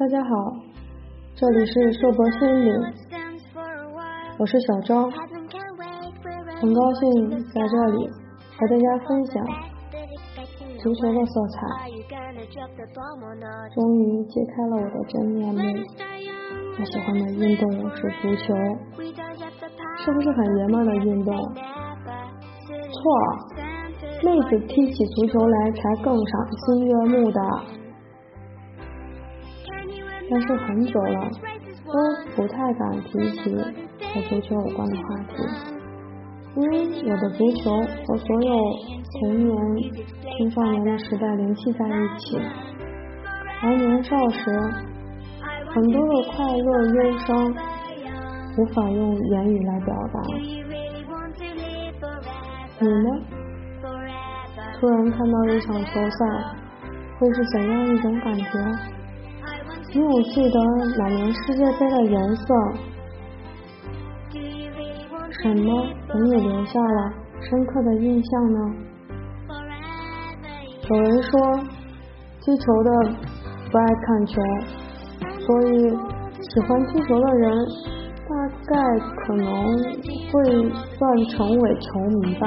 大家好，这里是硕博心理，我是小昭，很高兴在这里和大家分享足球的色彩。终于揭开了我的真面目，我喜欢的运动是足球，是不是很爷们的运动？错，妹子踢起足球来才更赏心悦目的。但是很久了，都不太敢提起和足球有关的话题，因为我的足球和所有童年、青少年的时代联系在一起，而年少时很多的快乐、忧伤无法用言语来表达。你呢？突然看到一场球赛，会是怎样一种感觉？你有记得哪年世界杯的颜色？什么给你留下了深刻的印象呢？有人说，踢球的不爱看球，所以喜欢踢球的人大概可能会算成为球迷吧。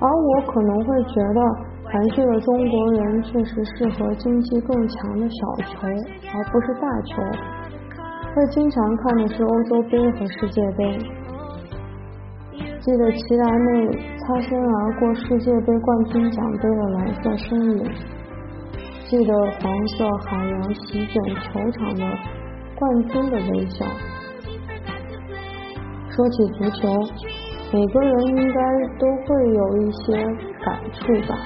而我可能会觉得。含蓄的中国人确实适合经济更强的小球，而不是大球。会经常看的是欧洲杯和世界杯。记得齐达内擦身而过世界杯冠军奖杯的蓝色身影，记得黄色海洋席卷球场的冠军的微笑。说起足球，每个人应该都会有一些感触吧。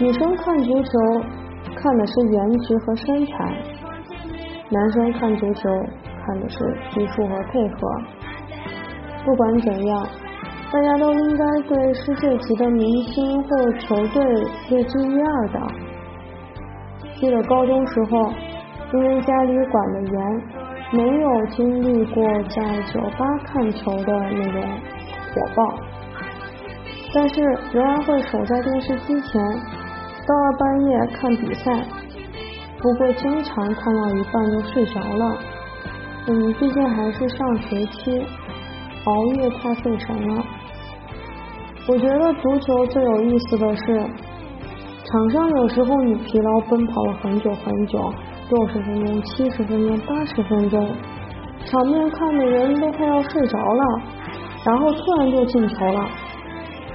女生看足球看的是颜值和身材，男生看足球看的是技术和配合。不管怎样，大家都应该对世界级的明星或球队略知一二的。记得高中时候，因为家里管的严，没有经历过在酒吧看球的那种火爆，但是仍然会守在电视机前。到了半夜看比赛，不过经常看到一半就睡着了。嗯，毕竟还是上学期，熬夜太费神了。我觉得足球最有意思的是，场上有时候你疲劳奔跑了很久很久，六十分钟、七十分钟、八十分钟，场面看的人都快要睡着了，然后突然就进球了。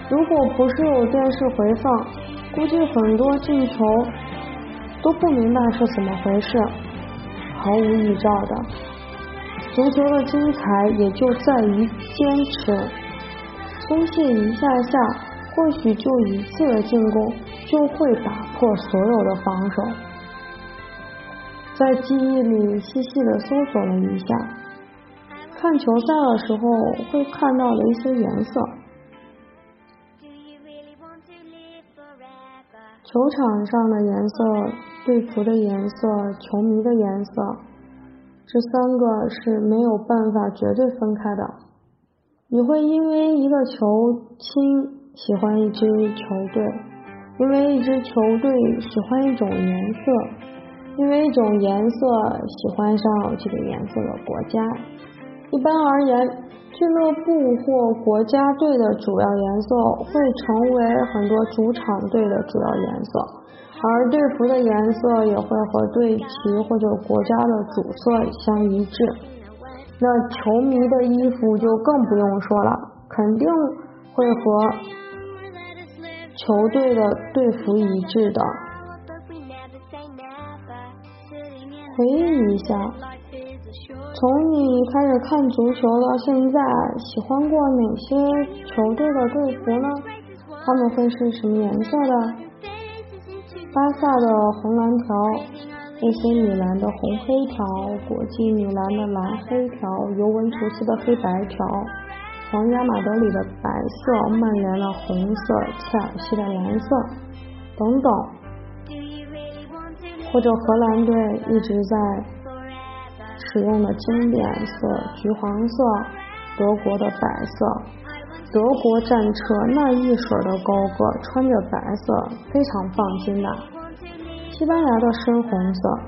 如果不是有电视回放。估计很多进球都不明白是怎么回事，毫无预兆的。足球的精彩也就在于坚持，松懈一下下，或许就一次的进攻就会打破所有的防守。在记忆里细细的搜索了一下，看球赛的时候会看到的一些颜色。球场上的颜色、队服的颜色、球迷的颜色，这三个是没有办法绝对分开的。你会因为一个球星喜欢一支球队，因为一支球队喜欢一种颜色，因为一种颜色喜欢上这个颜色的国家。一般而言。俱乐部或国家队的主要颜色会成为很多主场队的主要颜色，而队服的颜色也会和队旗或者国家的主色相一致。那球迷的衣服就更不用说了，肯定会和球队的队服一致的。回忆一下。从你开始看足球到现在，喜欢过哪些球队的队服呢？他们会是什么颜色的？巴萨的红蓝条，AC 米兰的红黑条，国际米兰的蓝黑条，尤文图斯的黑白条，皇家马德里的白色，曼联的红色，切尔西的蓝色，等等。或者荷兰队一直在。使用的经典色橘黄色，德国的白色，德国战车那一水的高个，穿着白色，非常放心的。西班牙的深红色，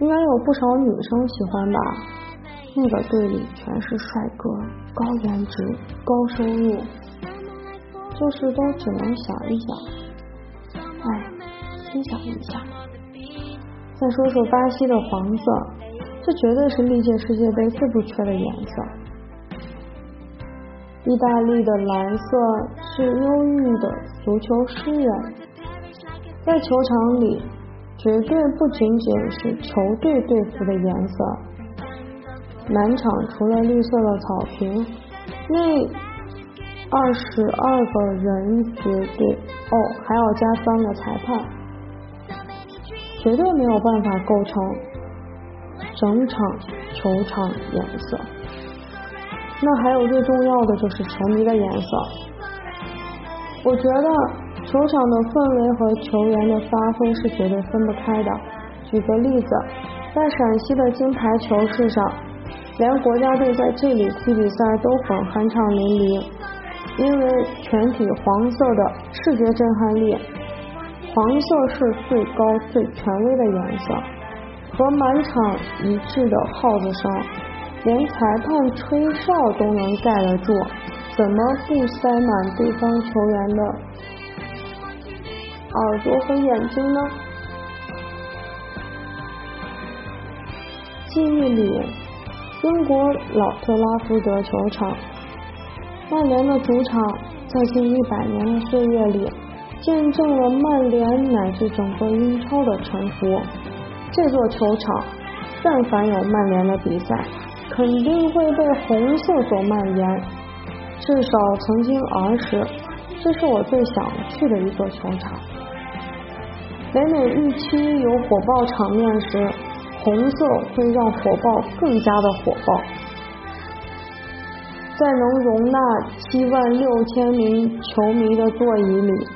应该有不少女生喜欢吧？那个队里全是帅哥，高颜值，高收入，就是都只能想一想，哎，心想一下。再说说巴西的黄色，这绝对是历届世界杯最不缺的颜色。意大利的蓝色是忧郁的足球诗人，在球场里绝对不仅仅是球队队服的颜色，满场除了绿色的草坪，那二十二个人绝对哦，还要加三个裁判，绝对没有办法构成整场球场颜色。那还有最重要的就是球迷的颜色，我觉得球场的氛围和球员的发挥是绝对分不开的。举个例子，在陕西的金牌球市上，连国家队在这里踢比赛都很酣畅淋漓，因为全体黄色的视觉震撼力，黄色是最高最权威的颜色，和满场一致的号子声。连裁判吹哨都能盖得住，怎么不塞满对方球员的耳朵和眼睛呢？记忆里，英国老特拉福德球场，曼联的主场，在近一百年的岁月里，见证了曼联乃至整个英超的沉浮。这座球场，但凡有曼联的比赛。肯定会被红色所蔓延，至少曾经儿时，这是我最想去的一座球场。每每预期有火爆场面时，红色会让火爆更加的火爆。在能容纳七万六千名球迷的座椅里，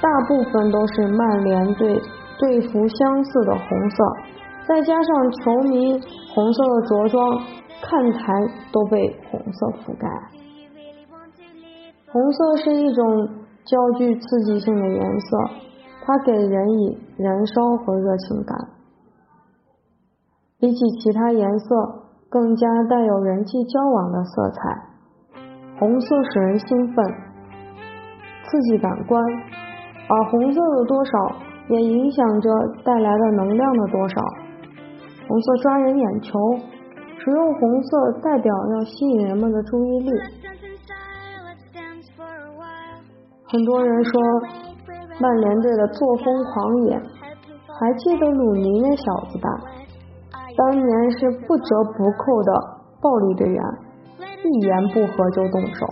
大部分都是曼联队队服相似的红色，再加上球迷红色的着装。看台都被红色覆盖，红色是一种较具刺激性的颜色，它给人以燃烧和热情感。比起其他颜色，更加带有人际交往的色彩。红色使人兴奋，刺激感官，而红色的多少也影响着带来的能量的多少。红色抓人眼球。使用红色代表要吸引人们的注意力。很多人说曼联队的作风狂野，还记得鲁尼那小子吧？当年是不折不扣的暴力队员，一言不合就动手。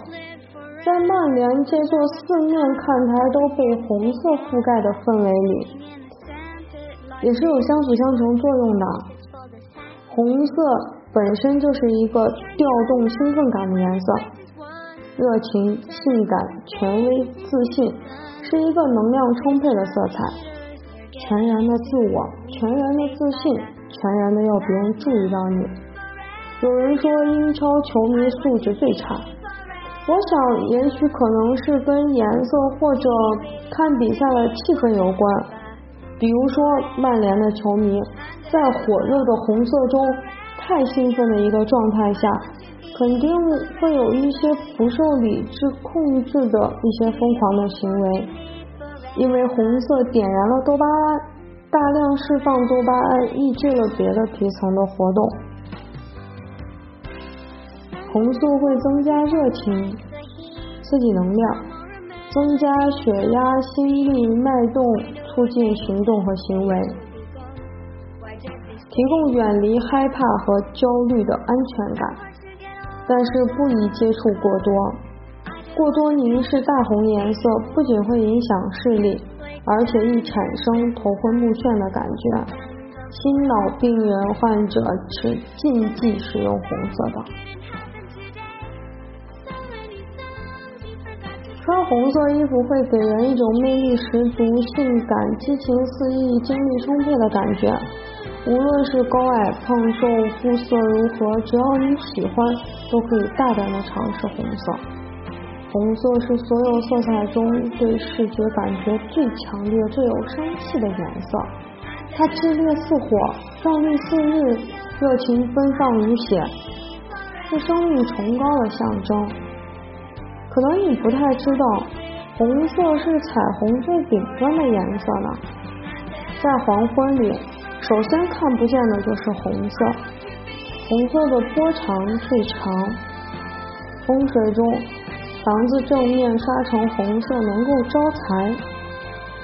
在曼联这座四面看台都被红色覆盖的氛围里，也是有相辅相成作用的。红色。本身就是一个调动兴奋感的颜色，热情、性感、权威、自信，是一个能量充沛的色彩，全然的自我，全然的自信，全然的要别人注意到你。有人说英超球迷素质最差，我想也许可能是跟颜色或者看比赛的气氛有关。比如说曼联的球迷在火热的红色中。太兴奋的一个状态下，肯定会有一些不受理智控制的一些疯狂的行为，因为红色点燃了多巴胺，大量释放多巴胺，抑制了别的皮层的活动。红色会增加热情，刺激能量，增加血压、心率、脉动，促进行动和行为。提供远离害怕和焦虑的安全感，但是不宜接触过多。过多凝视大红颜色不仅会影响视力，而且易产生头昏目眩的感觉。心脑病人患者是禁忌使用红色的。穿红色衣服会给人一种魅力十足、性感、激情四溢、精力充沛的感觉。无论是高矮胖瘦，肤色如何，只要你喜欢，都可以大胆的尝试红色。红色是所有色彩中对视觉感觉最强烈、最有生气的颜色。它炽烈似火，壮丽似日，热情奔放如血，是生命崇高的象征。可能你不太知道，红色是彩虹最顶端的颜色呢。在黄昏里，首先看不见的就是红色。红色的波长最长。风水中，房子正面刷成红色能够招财。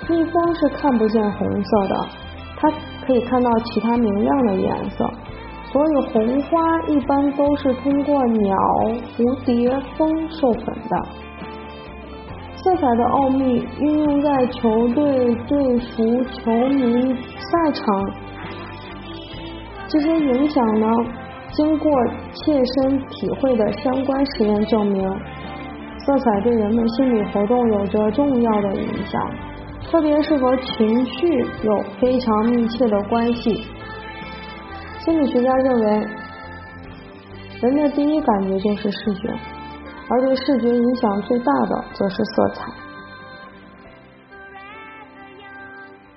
蜜蜂是看不见红色的，它可以看到其他明亮的颜色。所以红花一般都是通过鸟、蝴蝶、蜂授粉的。色彩的奥秘运用在球队队服、球迷赛场，这些影响呢？经过切身体会的相关实验证明，色彩对人们心理活动有着重要的影响，特别是和情绪有非常密切的关系。心理学家认为，人的第一感觉就是视觉，而对视觉影响最大的则是色彩。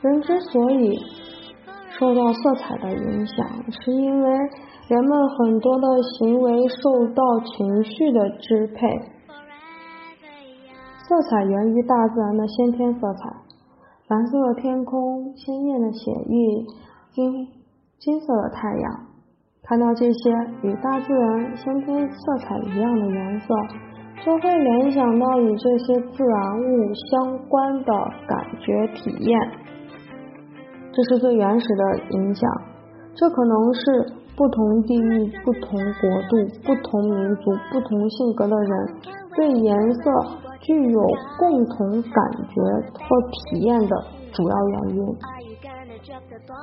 人之所以受到色彩的影响，是因为人们很多的行为受到情绪的支配。色彩源于大自然的先天色彩，蓝色的天空、鲜艳的血液、金金色的太阳。看到这些与大自然先天色彩一样的颜色，就会联想到与这些自然物相关的感觉体验。这是最原始的影响，这可能是不同地域、不同国度、不同民族、不同性格的人对颜色具有共同感觉或体验的主要原因。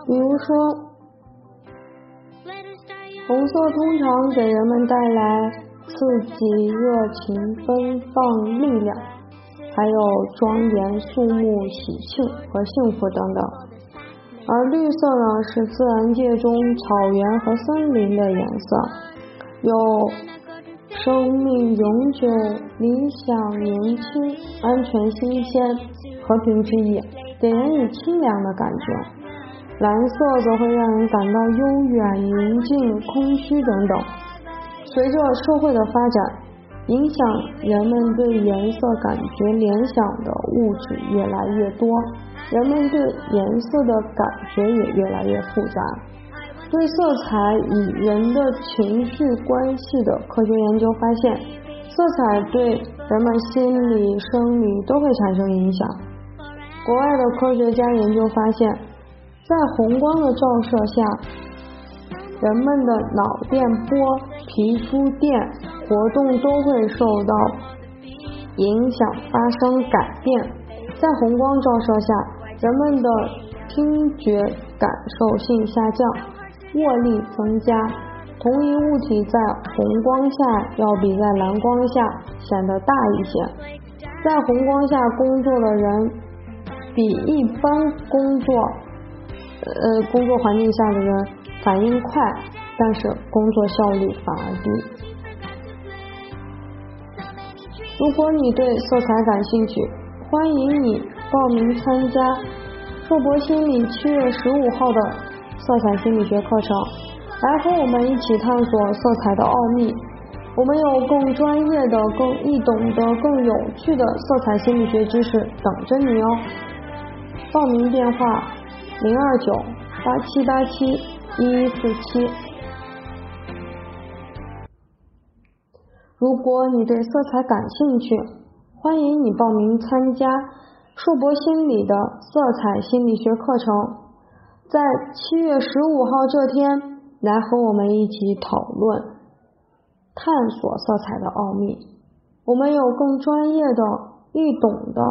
比如说，红色通常给人们带来刺激、热情、奔放、力量，还有庄严、肃穆、喜庆和幸福等等。而绿色呢，是自然界中草原和森林的颜色，有生命永久、理想、年轻、安全、新鲜、和平之意，给人以清凉的感觉。蓝色则会让人感到悠远、宁静、空虚等等。随着社会的发展，影响人们对颜色感觉联想的物质越来越多。人们对颜色的感觉也越来越复杂。对色彩与人的情绪关系的科学研究发现，色彩对人们心理、生理都会产生影响。国外的科学家研究发现，在红光的照射下，人们的脑电波、皮肤电活动都会受到影响，发生改变。在红光照射下。人们的听觉感受性下降，握力增加。同一物体在红光下要比在蓝光下显得大一些。在红光下工作的人比一般工作呃工作环境下的人反应快，但是工作效率反而低。如果你对色彩感兴趣，欢迎你。报名参加硕博心理七月十五号的色彩心理学课程，来和我们一起探索色彩的奥秘。我们有更专业的、更易懂的、更有趣的色彩心理学知识等着你哦！报名电话：零二九八七八七一一四七。如果你对色彩感兴趣，欢迎你报名参加。硕博心理的色彩心理学课程，在七月十五号这天来和我们一起讨论、探索色彩的奥秘。我们有更专业的、易懂的、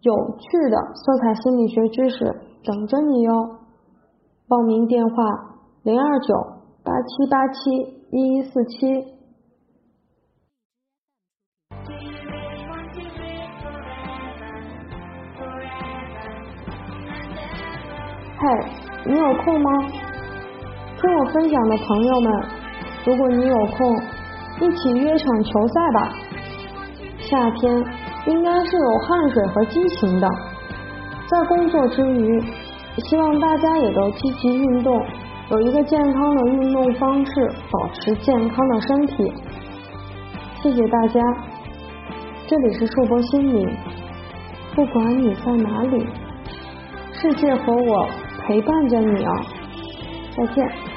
有趣的色彩心理学知识等着你哟！报名电话：零二九八七八七一一四七。嗨，你有空吗？听我分享的朋友们，如果你有空，一起约场球赛吧。夏天应该是有汗水和激情的，在工作之余，希望大家也都积极运动，有一个健康的运动方式，保持健康的身体。谢谢大家，这里是树博心理，不管你在哪里，世界和我陪伴着你啊，再见。